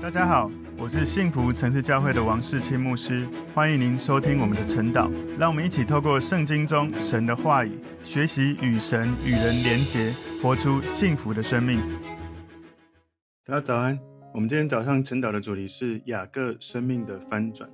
大家好，我是幸福城市教会的王世清牧师，欢迎您收听我们的晨祷。让我们一起透过圣经中神的话语，学习与神与人连结，活出幸福的生命。大家早安，我们今天早上晨祷的主题是雅各生命的翻转。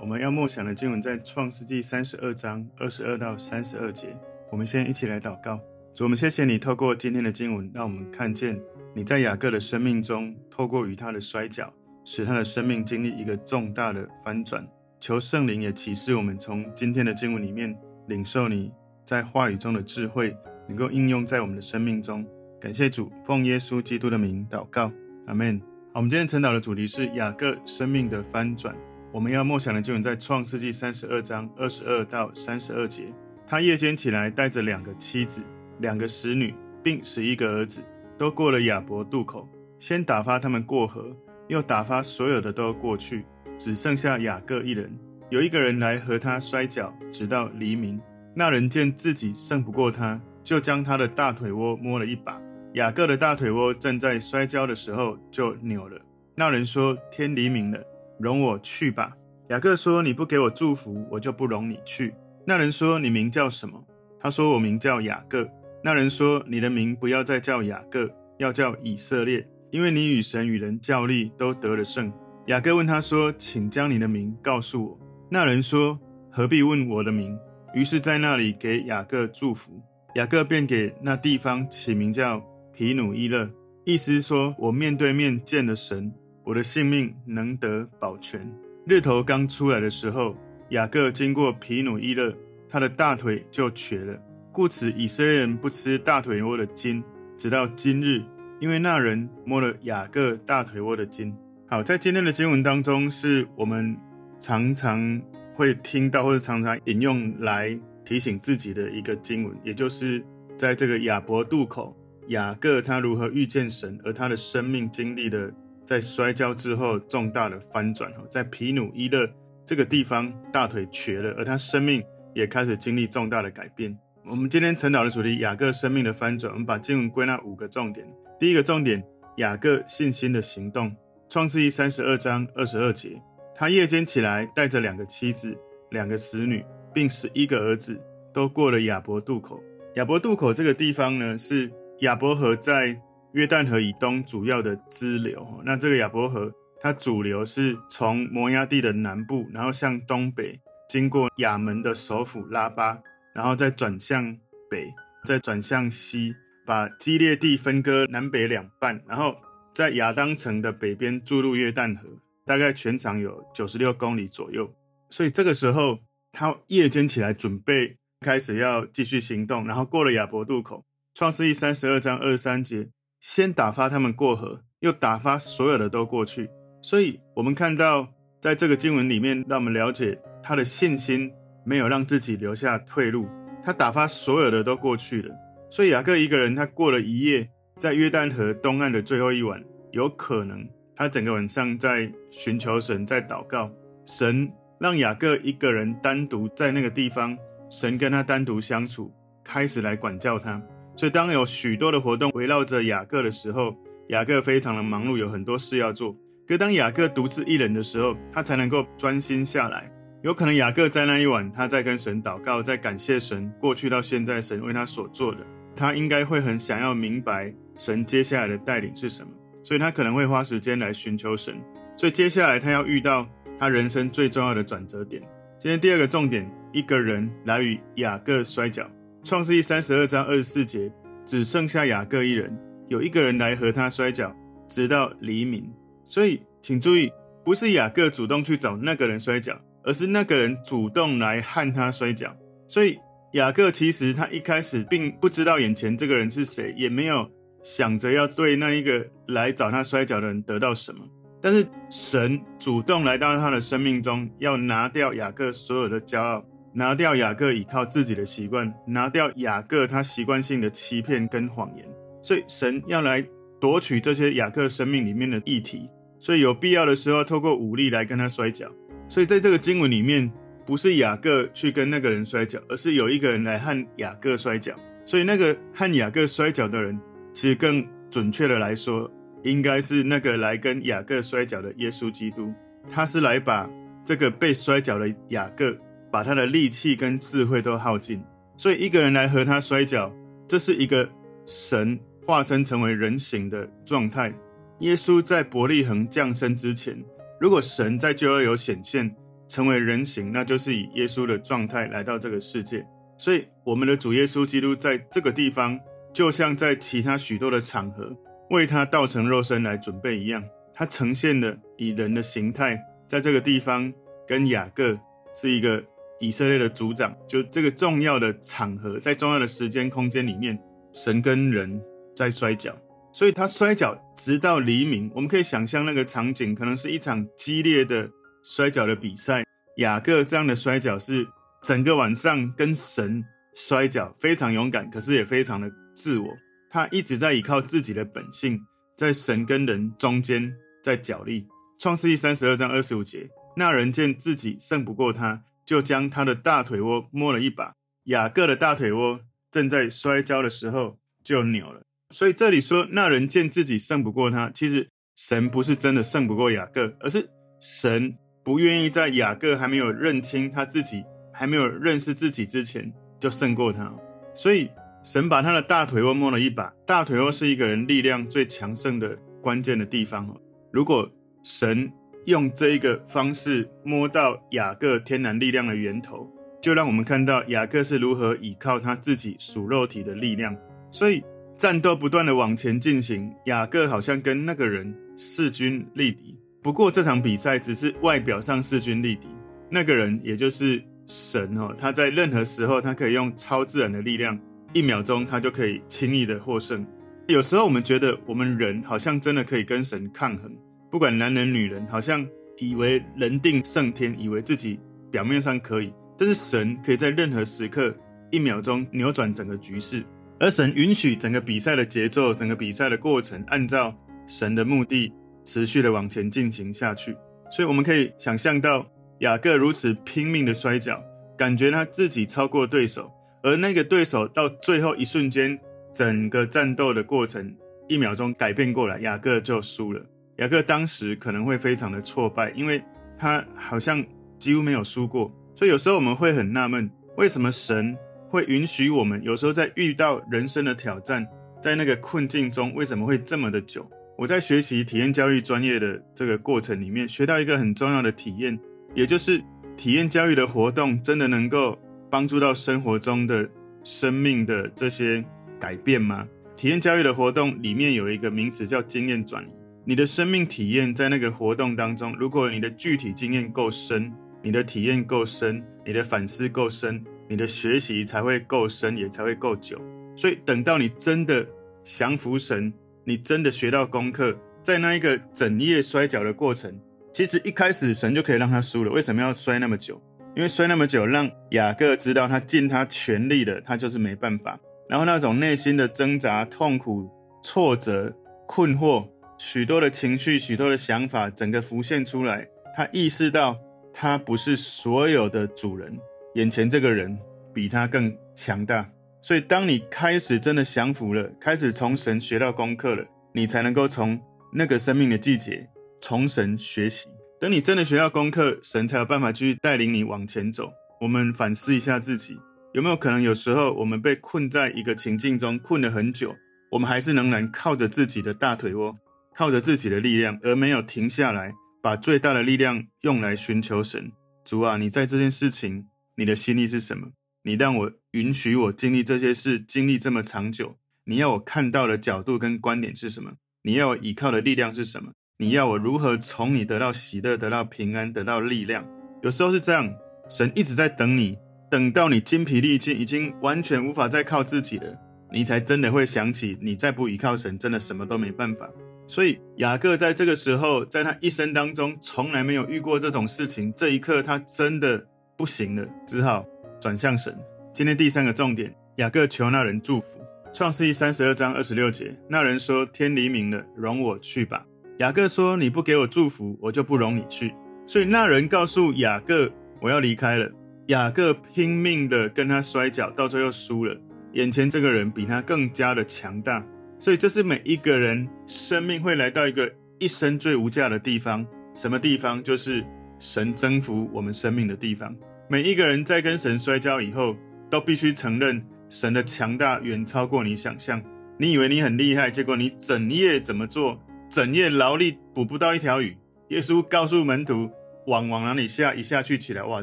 我们要默想的经文在创世纪三十二章二十二到三十二节。我们先一起来祷告。主，我们谢谢你透过今天的经文，让我们看见。你在雅各的生命中，透过与他的摔跤，使他的生命经历一个重大的翻转。求圣灵也启示我们，从今天的经文里面领受你在话语中的智慧，能够应用在我们的生命中。感谢主，奉耶稣基督的名祷告，阿门。好，我们今天晨祷的主题是雅各生命的翻转。我们要默想的经文在创世纪三十二章二十二到三十二节。他夜间起来，带着两个妻子、两个使女，并十一个儿子。都过了雅博渡口，先打发他们过河，又打发所有的都过去，只剩下雅各一人。有一个人来和他摔跤，直到黎明。那人见自己胜不过他，就将他的大腿窝摸了一把。雅各的大腿窝正在摔跤的时候就扭了。那人说：“天黎明了，容我去吧。”雅各说：“你不给我祝福，我就不容你去。”那人说：“你名叫什么？”他说：“我名叫雅各。”那人说：“你的名不要再叫雅各，要叫以色列，因为你与神与人较力都得了胜。”雅各问他说：“请将你的名告诉我。”那人说：“何必问我的名？”于是，在那里给雅各祝福。雅各便给那地方起名叫皮努伊勒，意思说：“我面对面见了神，我的性命能得保全。”日头刚出来的时候，雅各经过皮努伊勒，他的大腿就瘸了。故此，以色列人不吃大腿窝的筋，直到今日，因为那人摸了雅各大腿窝的筋。好，在今天的经文当中，是我们常常会听到或者常常引用来提醒自己的一个经文，也就是在这个雅伯渡口，雅各他如何遇见神，而他的生命经历了在摔跤之后重大的翻转。在皮努伊勒这个地方，大腿瘸了，而他生命也开始经历重大的改变。我们今天晨祷的主题：雅各生命的翻转。我们把经文归纳五个重点。第一个重点：雅各信心的行动。创世记三十二章二十二节，他夜间起来，带着两个妻子、两个使女，并十一个儿子，都过了雅伯渡口。雅伯渡口这个地方呢，是雅伯河在约旦河以东主要的支流。那这个雅伯河，它主流是从摩押地的南部，然后向东北，经过亚门的首府拉巴。然后再转向北，再转向西，把基列地分割南北两半，然后在亚当城的北边注入约旦河，大概全长有九十六公里左右。所以这个时候，他夜间起来准备开始要继续行动，然后过了雅博渡口。创世记三十二章二十三节，先打发他们过河，又打发所有的都过去。所以我们看到，在这个经文里面，让我们了解他的信心。没有让自己留下退路，他打发所有的都过去了。所以雅各一个人，他过了一夜，在约旦河东岸的最后一晚，有可能他整个晚上在寻求神，在祷告。神让雅各一个人单独在那个地方，神跟他单独相处，开始来管教他。所以当有许多的活动围绕着雅各的时候，雅各非常的忙碌，有很多事要做。可当雅各独自一人的时候，他才能够专心下来。有可能雅各在那一晚，他在跟神祷告，在感谢神过去到现在神为他所做的，他应该会很想要明白神接下来的带领是什么，所以他可能会花时间来寻求神。所以接下来他要遇到他人生最重要的转折点。今天第二个重点，一个人来与雅各摔跤。创世记三十二章二十四节，只剩下雅各一人，有一个人来和他摔跤，直到黎明。所以请注意，不是雅各主动去找那个人摔跤。而是那个人主动来和他摔跤，所以雅各其实他一开始并不知道眼前这个人是谁，也没有想着要对那一个来找他摔跤的人得到什么。但是神主动来到他的生命中，要拿掉雅各所有的骄傲，拿掉雅各依靠自己的习惯，拿掉雅各他习惯性的欺骗跟谎言。所以神要来夺取这些雅各生命里面的议题，所以有必要的时候透过武力来跟他摔跤。所以在这个经文里面，不是雅各去跟那个人摔跤，而是有一个人来和雅各摔跤。所以那个和雅各摔跤的人，其实更准确的来说，应该是那个来跟雅各摔跤的耶稣基督，他是来把这个被摔跤的雅各，把他的力气跟智慧都耗尽，所以一个人来和他摔跤，这是一个神化身成为人形的状态。耶稣在伯利恒降生之前，如果神在旧约有显现成为人形，那就是以耶稣的状态来到这个世界。所以我们的主耶稣基督在这个地方，就像在其他许多的场合。为他道成肉身来准备一样，他呈现了以人的形态，在这个地方跟雅各是一个以色列的族长，就这个重要的场合，在重要的时间空间里面，神跟人在摔跤，所以他摔跤直到黎明。我们可以想象那个场景，可能是一场激烈的摔跤的比赛。雅各这样的摔跤是整个晚上跟神摔跤，非常勇敢，可是也非常的自我。他一直在依靠自己的本性，在神跟人中间在角力。创世记三十二章二十五节，那人见自己胜不过他，就将他的大腿窝摸了一把。雅各的大腿窝正在摔跤的时候就扭了。所以这里说，那人见自己胜不过他，其实神不是真的胜不过雅各，而是神不愿意在雅各还没有认清他自己，还没有认识自己之前就胜过他。所以。神把他的大腿窝摸了一把，大腿窝是一个人力量最强盛的关键的地方。如果神用这一个方式摸到雅各天然力量的源头，就让我们看到雅各是如何依靠他自己属肉体的力量。所以战斗不断的往前进行，雅各好像跟那个人势均力敌。不过这场比赛只是外表上势均力敌，那个人也就是神哦，他在任何时候他可以用超自然的力量。一秒钟，他就可以轻易的获胜。有时候我们觉得我们人好像真的可以跟神抗衡，不管男人女人，好像以为人定胜天，以为自己表面上可以，但是神可以在任何时刻一秒钟扭转整个局势，而神允许整个比赛的节奏、整个比赛的过程，按照神的目的持续的往前进行下去。所以我们可以想象到雅各如此拼命的摔跤，感觉他自己超过对手。而那个对手到最后一瞬间，整个战斗的过程一秒钟改变过来，雅各就输了。雅各当时可能会非常的挫败，因为他好像几乎没有输过。所以有时候我们会很纳闷，为什么神会允许我们有时候在遇到人生的挑战，在那个困境中为什么会这么的久？我在学习体验教育专业的这个过程里面，学到一个很重要的体验，也就是体验教育的活动真的能够。帮助到生活中的生命的这些改变吗？体验教育的活动里面有一个名词叫经验转移。你的生命体验在那个活动当中，如果你的具体经验够深，你的体验够深，你的反思够深，你的学习才会够深，也才会够久。所以等到你真的降服神，你真的学到功课，在那一个整夜摔跤的过程，其实一开始神就可以让他输了。为什么要摔那么久？因为摔那么久，让雅各知道他尽他全力了，他就是没办法。然后那种内心的挣扎、痛苦、挫折、困惑，许多的情绪、许多的想法，整个浮现出来。他意识到他不是所有的主人，眼前这个人比他更强大。所以，当你开始真的降服了，开始从神学到功课了，你才能够从那个生命的季节从神学习。等你真的学到功课，神才有办法继续带领你往前走。我们反思一下自己，有没有可能有时候我们被困在一个情境中，困了很久，我们还是仍然靠着自己的大腿窝，靠着自己的力量，而没有停下来，把最大的力量用来寻求神。主啊，你在这件事情，你的心意是什么？你让我允许我经历这些事，经历这么长久，你要我看到的角度跟观点是什么？你要我依靠的力量是什么？你要我如何从你得到喜乐、得到平安、得到力量？有时候是这样，神一直在等你，等到你精疲力尽，已经完全无法再靠自己了，你才真的会想起，你再不依靠神，真的什么都没办法。所以雅各在这个时候，在他一生当中从来没有遇过这种事情，这一刻他真的不行了，只好转向神。今天第三个重点，雅各求那人祝福。创世记三十二章二十六节，那人说：“天黎明了，容我去吧。”雅各说：“你不给我祝福，我就不容你去。”所以那人告诉雅各：“我要离开了。”雅各拼命的跟他摔跤，到最后输了。眼前这个人比他更加的强大，所以这是每一个人生命会来到一个一生最无价的地方。什么地方？就是神征服我们生命的地方。每一个人在跟神摔跤以后，都必须承认神的强大远超过你想象。你以为你很厉害，结果你整夜怎么做？整夜劳力捕不到一条鱼。耶稣告诉门徒，网往哪里下，一下去起来，哇，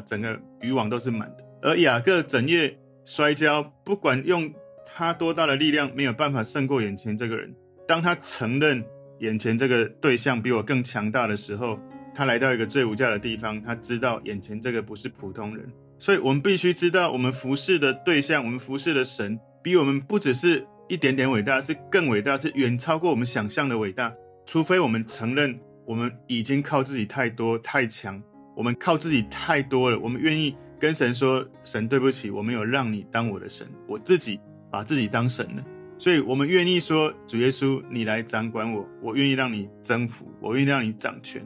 整个渔网都是满的。而雅各整夜摔跤，不管用他多大的力量，没有办法胜过眼前这个人。当他承认眼前这个对象比我更强大的时候，他来到一个最无价的地方，他知道眼前这个不是普通人。所以我们必须知道，我们服侍的对象，我们服侍的神，比我们不只是。一点点伟大，是更伟大，是远超过我们想象的伟大。除非我们承认我们已经靠自己太多太强，我们靠自己太多了，我们愿意跟神说：“神，对不起，我没有让你当我的神，我自己把自己当神了。”所以，我们愿意说：“主耶稣，你来掌管我，我愿意让你征服，我愿意让你掌权。”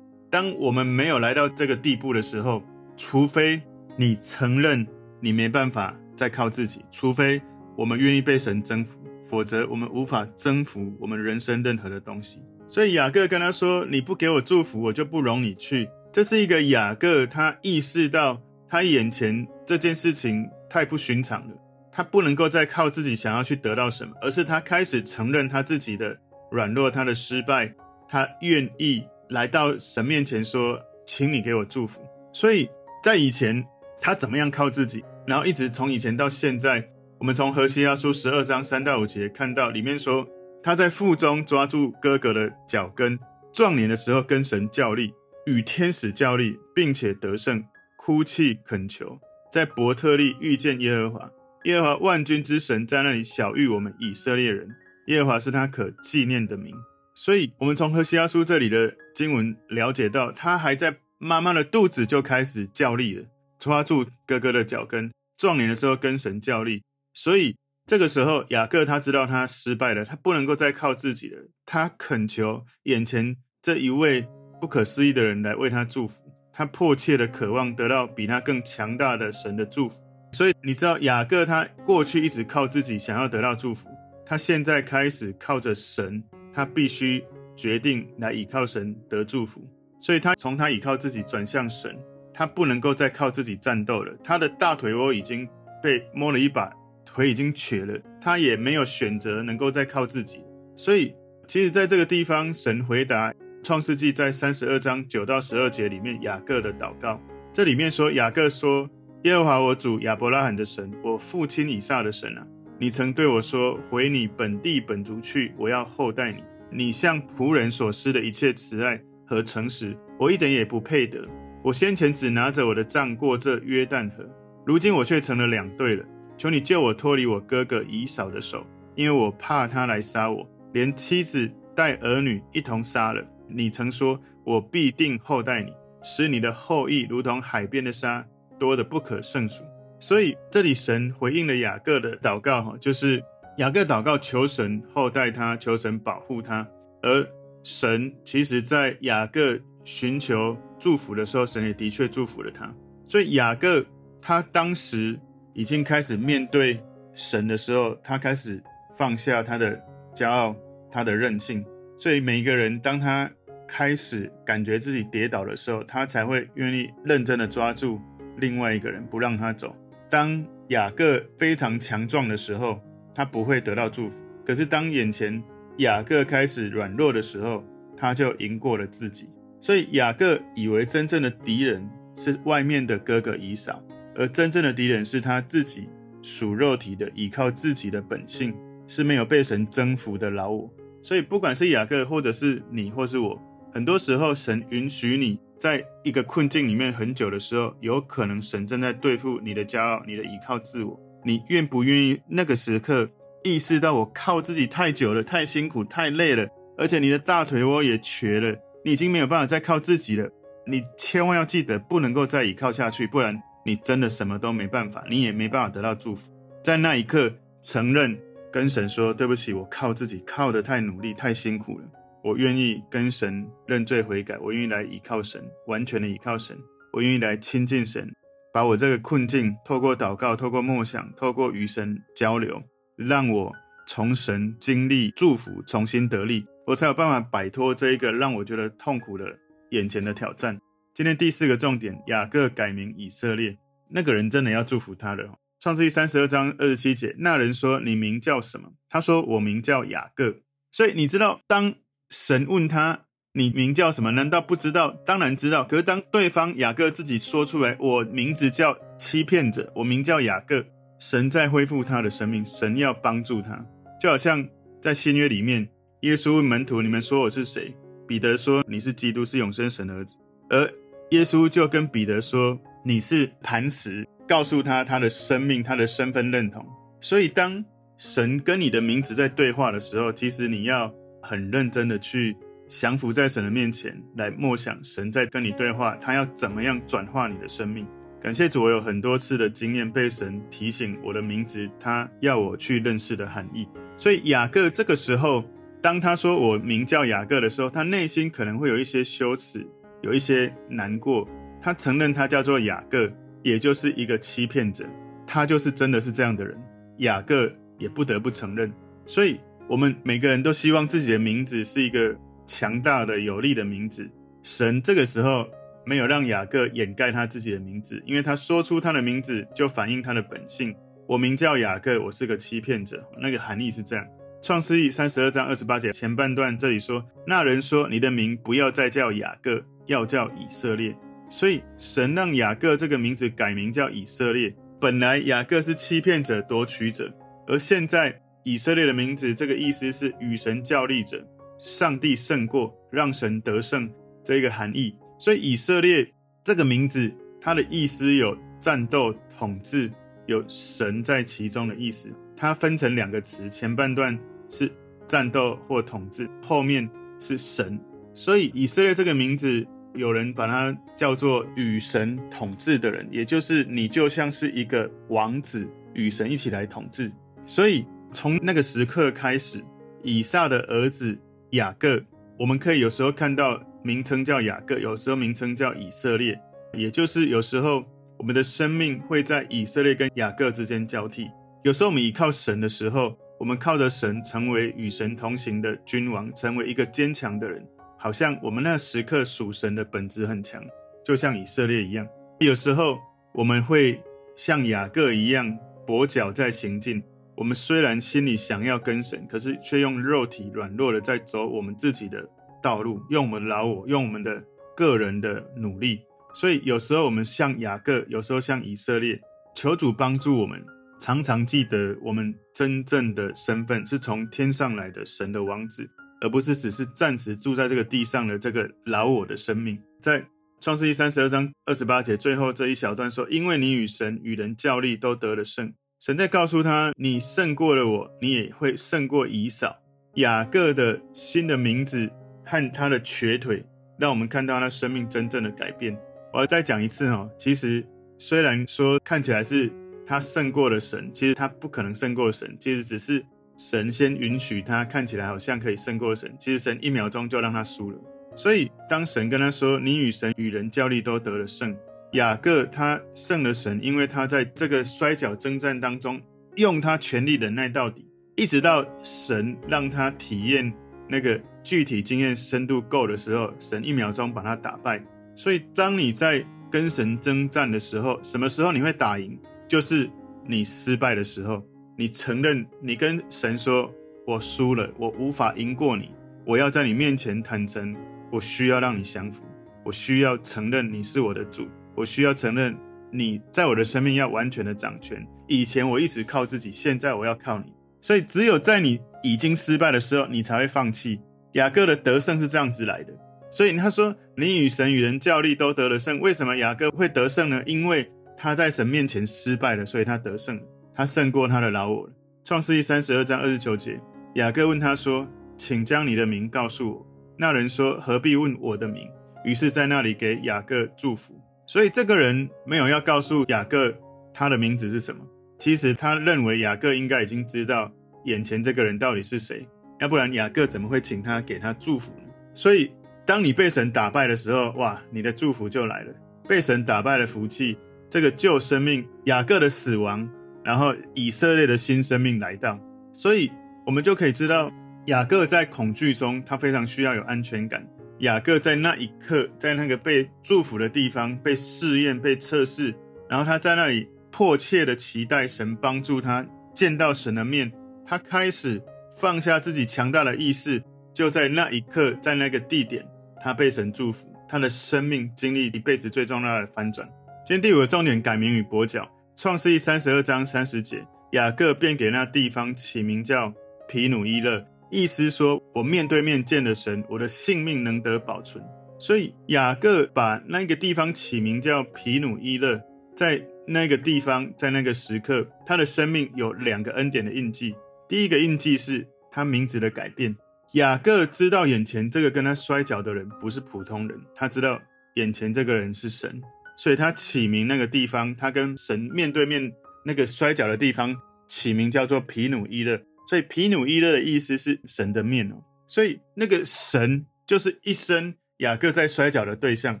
当我们没有来到这个地步的时候，除非你承认你没办法再靠自己，除非我们愿意被神征服。否则，我们无法征服我们人生任何的东西。所以雅各跟他说：“你不给我祝福，我就不容你去。”这是一个雅各，他意识到他眼前这件事情太不寻常了，他不能够再靠自己想要去得到什么，而是他开始承认他自己的软弱、他的失败，他愿意来到神面前说：“请你给我祝福。”所以在以前，他怎么样靠自己，然后一直从以前到现在。我们从何西阿书十二章三到五节看到，里面说他在腹中抓住哥哥的脚跟，壮年的时候跟神较力，与天使较力，并且得胜，哭泣恳求，在伯特利遇见耶和华，耶和华万军之神在那里晓諭我们以色列人，耶和华是他可纪念的名。所以，我们从何西阿书这里的经文了解到，他还在妈妈的肚子就开始叫力了，抓住哥哥的脚跟，壮年的时候跟神叫力。所以这个时候，雅各他知道他失败了，他不能够再靠自己了。他恳求眼前这一位不可思议的人来为他祝福，他迫切的渴望得到比他更强大的神的祝福。所以你知道，雅各他过去一直靠自己想要得到祝福，他现在开始靠着神，他必须决定来倚靠神得祝福。所以他从他倚靠自己转向神，他不能够再靠自己战斗了。他的大腿窝已经被摸了一把。腿已经瘸了，他也没有选择能够再靠自己，所以其实在这个地方，神回答创世纪在三十二章九到十二节里面雅各的祷告。这里面说，雅各说：“耶和华我主亚伯拉罕的神，我父亲以撒的神啊，你曾对我说，回你本地本族去，我要厚待你。你向仆人所施的一切慈爱和诚实，我一点也不配得。我先前只拿着我的杖过这约旦河，如今我却成了两队了。”求你救我脱离我哥哥以扫的手，因为我怕他来杀我，连妻子带儿女一同杀了。你曾说，我必定厚待你，使你的后裔如同海边的沙，多得不可胜数。所以这里神回应了雅各的祷告，哈，就是雅各祷告求神厚待他，求神保护他。而神其实在雅各寻求祝福的时候，神也的确祝福了他。所以雅各他当时。已经开始面对神的时候，他开始放下他的骄傲，他的任性。所以每一个人，当他开始感觉自己跌倒的时候，他才会愿意认真的抓住另外一个人，不让他走。当雅各非常强壮的时候，他不会得到祝福。可是当眼前雅各开始软弱的时候，他就赢过了自己。所以雅各以为真正的敌人是外面的哥哥以扫。而真正的敌人是他自己属肉体的，依靠自己的本性，是没有被神征服的老我。所以，不管是雅各，或者是你，或是我，很多时候神允许你在一个困境里面很久的时候，有可能神正在对付你的骄傲，你的依靠自我。你愿不愿意那个时刻意识到我靠自己太久了，太辛苦，太累了，而且你的大腿窝也瘸了，你已经没有办法再靠自己了。你千万要记得，不能够再依靠下去，不然。你真的什么都没办法，你也没办法得到祝福。在那一刻，承认跟神说：“对不起，我靠自己靠得太努力，太辛苦了。我愿意跟神认罪悔改，我愿意来依靠神，完全的依靠神。我愿意来亲近神，把我这个困境透过祷告、透过梦想、透过与神交流，让我从神经历祝福，重新得力，我才有办法摆脱这一个让我觉得痛苦的眼前的挑战。今天第四个重点，雅各改名以色列，那个人真的要祝福他了。创世记三十二章二十七节，那人说：“你名叫什么？”他说：“我名叫雅各。”所以你知道，当神问他：“你名叫什么？”难道不知道？当然知道。可是当对方雅各自己说出来：“我名字叫欺骗者，我名叫雅各。”神在恢复他的生命，神要帮助他，就好像在新约里面，耶稣问门徒：“你们说我是谁？”彼得说：“你是基督，是永生神的儿子。”而耶稣就跟彼得说：“你是磐石。”告诉他他的生命，他的身份认同。所以，当神跟你的名字在对话的时候，其实你要很认真的去降服在神的面前，来默想神在跟你对话，他要怎么样转化你的生命。感谢主，我有很多次的经验被神提醒我的名字，他要我去认识的含义。所以雅各这个时候，当他说我名叫雅各的时候，他内心可能会有一些羞耻，有一些难过。他承认他叫做雅各。也就是一个欺骗者，他就是真的是这样的人。雅各也不得不承认，所以我们每个人都希望自己的名字是一个强大的、有力的名字。神这个时候没有让雅各掩盖他自己的名字，因为他说出他的名字就反映他的本性。我名叫雅各，我是个欺骗者。那个含义是这样：创世记三十二章二十八节前半段这里说，那人说：“你的名不要再叫雅各，要叫以色列。”所以，神让雅各这个名字改名叫以色列。本来雅各是欺骗者、夺取者，而现在以色列的名字，这个意思是与神较力者。上帝胜过，让神得胜这个含义。所以，以色列这个名字，它的意思有战斗、统治，有神在其中的意思。它分成两个词，前半段是战斗或统治，后面是神。所以，以色列这个名字。有人把它叫做与神统治的人，也就是你就像是一个王子，与神一起来统治。所以从那个时刻开始，以撒的儿子雅各，我们可以有时候看到名称叫雅各，有时候名称叫以色列，也就是有时候我们的生命会在以色列跟雅各之间交替。有时候我们依靠神的时候，我们靠着神成为与神同行的君王，成为一个坚强的人。好像我们那时刻属神的本质很强，就像以色列一样。有时候我们会像雅各一样跛脚在行进。我们虽然心里想要跟神，可是却用肉体软弱的在走我们自己的道路，用我们老我，用我们的个人的努力。所以有时候我们像雅各，有时候像以色列。求主帮助我们，常常记得我们真正的身份是从天上来的神的王子。而不是只是暂时住在这个地上的这个老我的生命，在创世记三十二章二十八节最后这一小段说：“因为你与神与人较力都得了胜。”神在告诉他：“你胜过了我，你也会胜过以扫。”雅各的新的名字和他的瘸腿，让我们看到他生命真正的改变。我要再讲一次哦，其实虽然说看起来是他胜过了神，其实他不可能胜过神，其实只是。神先允许他看起来好像可以胜过神，其实神一秒钟就让他输了。所以当神跟他说：“你与神与人交力都得了胜。”雅各他胜了神，因为他在这个摔角征战当中用他全力忍耐到底，一直到神让他体验那个具体经验深度够的时候，神一秒钟把他打败。所以当你在跟神征战的时候，什么时候你会打赢？就是你失败的时候。你承认，你跟神说：“我输了，我无法赢过你。我要在你面前坦诚，我需要让你降服，我需要承认你是我的主，我需要承认你在我的生命要完全的掌权。以前我一直靠自己，现在我要靠你。所以，只有在你已经失败的时候，你才会放弃。雅各的得胜是这样子来的。所以他说：你与神与人较力都得了胜。为什么雅各会得胜呢？因为他在神面前失败了，所以他得胜。他胜过他的老我了。创世记三十二章二十九节，雅各问他说：“请将你的名告诉我。”那人说：“何必问我的名？”于是，在那里给雅各祝福。所以，这个人没有要告诉雅各他的名字是什么。其实，他认为雅各应该已经知道眼前这个人到底是谁，要不然雅各怎么会请他给他祝福呢？所以，当你被神打败的时候，哇，你的祝福就来了。被神打败的福气，这个旧生命，雅各的死亡。然后以色列的新生命来到，所以我们就可以知道，雅各在恐惧中，他非常需要有安全感。雅各在那一刻，在那个被祝福的地方，被试验、被测试，然后他在那里迫切的期待神帮助他见到神的面。他开始放下自己强大的意识，就在那一刻，在那个地点，他被神祝福，他的生命经历一辈子最重要的翻转。今天第五个重点，改名与跛脚。创世记三十二章三十节，雅各便给那地方起名叫皮努伊勒。意思说，我面对面见了神，我的性命能得保存。所以雅各把那个地方起名叫皮努伊勒，在那个地方，在那个时刻，他的生命有两个恩典的印记。第一个印记是他名字的改变。雅各知道眼前这个跟他摔跤的人不是普通人，他知道眼前这个人是神，所以他起名那个地方，他跟神面对面那个摔跤的地方起名叫做皮努伊勒。所以毗努伊勒的意思是神的面哦，所以那个神就是一生雅各在摔跤的对象。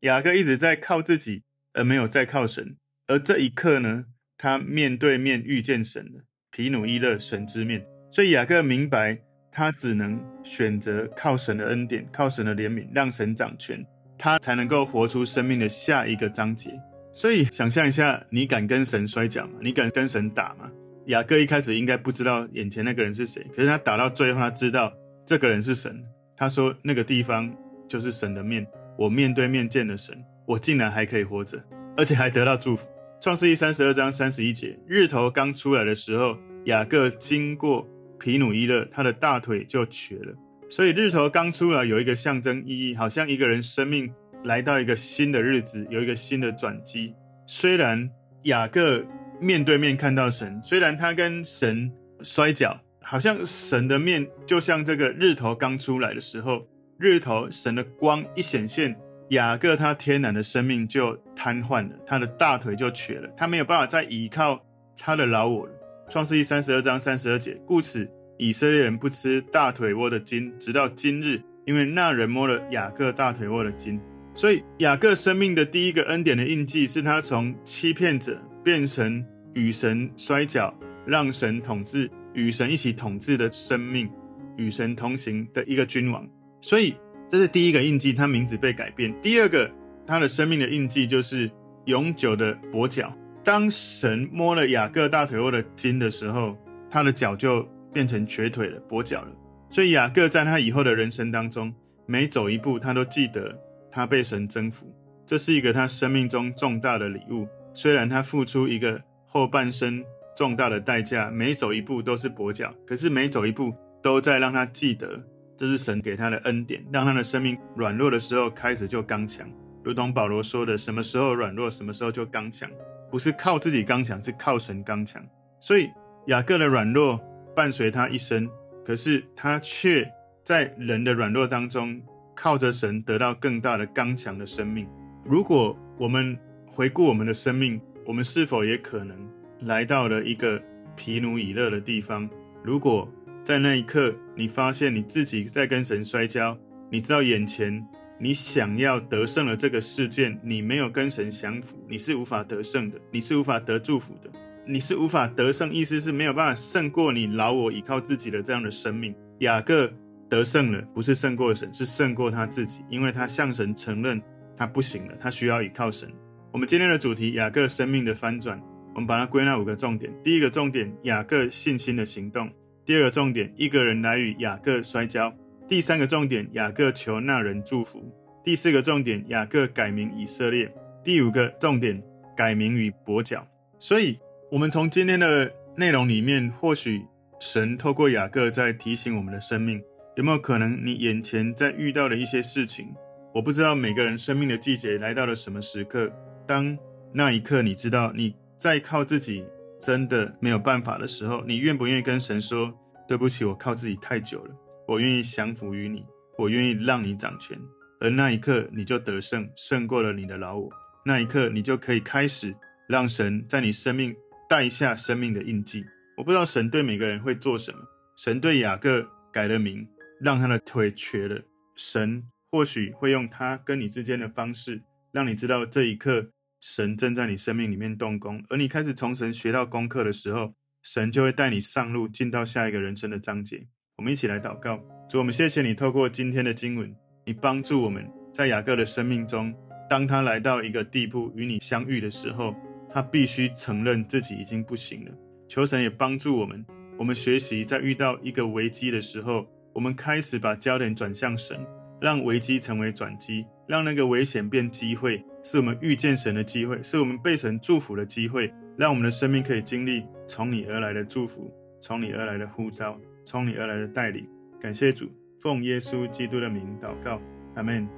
雅各一直在靠自己，而没有在靠神。而这一刻呢，他面对面遇见神了，毗努伊勒神之面。所以雅各明白，他只能选择靠神的恩典，靠神的怜悯，让神掌权，他才能够活出生命的下一个章节。所以想象一下，你敢跟神摔跤吗？你敢跟神打吗？雅各一开始应该不知道眼前那个人是谁，可是他打到最后，他知道这个人是神。他说那个地方就是神的面，我面对面见了神，我竟然还可以活着，而且还得到祝福。创世记三十二章三十一节，日头刚出来的时候，雅各经过皮努伊勒，他的大腿就瘸了。所以日头刚出来有一个象征意义，好像一个人生命来到一个新的日子，有一个新的转机。虽然雅各。面对面看到神，虽然他跟神摔跤，好像神的面就像这个日头刚出来的时候，日头神的光一显现，雅各他天然的生命就瘫痪了，他的大腿就瘸了，他没有办法再依靠他的老我了。创世记三十二章三十二节，故此以色列人不吃大腿窝的筋，直到今日，因为那人摸了雅各大腿窝的筋。所以雅各生命的第一个恩典的印记，是他从欺骗者。变成与神摔跤，让神统治，与神一起统治的生命，与神同行的一个君王。所以这是第一个印记，他名字被改变。第二个，他的生命的印记就是永久的跛脚。当神摸了雅各大腿后的筋的时候，他的脚就变成瘸腿了，跛脚了。所以雅各在他以后的人生当中，每走一步，他都记得他被神征服，这是一个他生命中重大的礼物。虽然他付出一个后半生重大的代价，每走一步都是跛脚，可是每走一步都在让他记得，这是神给他的恩典，让他的生命软弱的时候开始就刚强。如同保罗说的：“什么时候软弱，什么时候就刚强。”不是靠自己刚强，是靠神刚强。所以雅各的软弱伴随他一生，可是他却在人的软弱当中，靠着神得到更大的刚强的生命。如果我们回顾我们的生命，我们是否也可能来到了一个毗努伊勒的地方？如果在那一刻你发现你自己在跟神摔跤，你知道眼前你想要得胜的这个事件，你没有跟神降服，你是无法得胜的，你是无法得祝福的，你是无法得胜，意思是没有办法胜过你老我依靠自己的这样的生命。雅各得胜了，不是胜过神，是胜过他自己，因为他向神承认他不行了，他需要依靠神。我们今天的主题：雅各生命的翻转。我们把它归纳五个重点。第一个重点：雅各信心的行动；第二个重点：一个人来与雅各摔跤；第三个重点：雅各求那人祝福；第四个重点：雅各改名以色列；第五个重点：改名与跛脚。所以，我们从今天的内容里面，或许神透过雅各在提醒我们的生命，有没有可能你眼前在遇到的一些事情？我不知道每个人生命的季节来到了什么时刻。当那一刻，你知道你在靠自己真的没有办法的时候，你愿不愿意跟神说：“对不起，我靠自己太久了，我愿意降服于你，我愿意让你掌权。”而那一刻，你就得胜，胜过了你的老我。那一刻，你就可以开始让神在你生命带下生命的印记。我不知道神对每个人会做什么。神对雅各改了名，让他的腿瘸了。神或许会用他跟你之间的方式，让你知道这一刻。神正在你生命里面动工，而你开始从神学到功课的时候，神就会带你上路，进到下一个人生的章节。我们一起来祷告，主，我们谢谢你透过今天的经文，你帮助我们在雅各的生命中，当他来到一个地步与你相遇的时候，他必须承认自己已经不行了。求神也帮助我们，我们学习在遇到一个危机的时候，我们开始把焦点转向神，让危机成为转机，让那个危险变机会，是我们遇见神的机会，是我们被神祝福的机会。让我们的生命可以经历从你而来的祝福，从你而来的呼召，从你而来的带领。感谢主，奉耶稣基督的名祷告，阿门。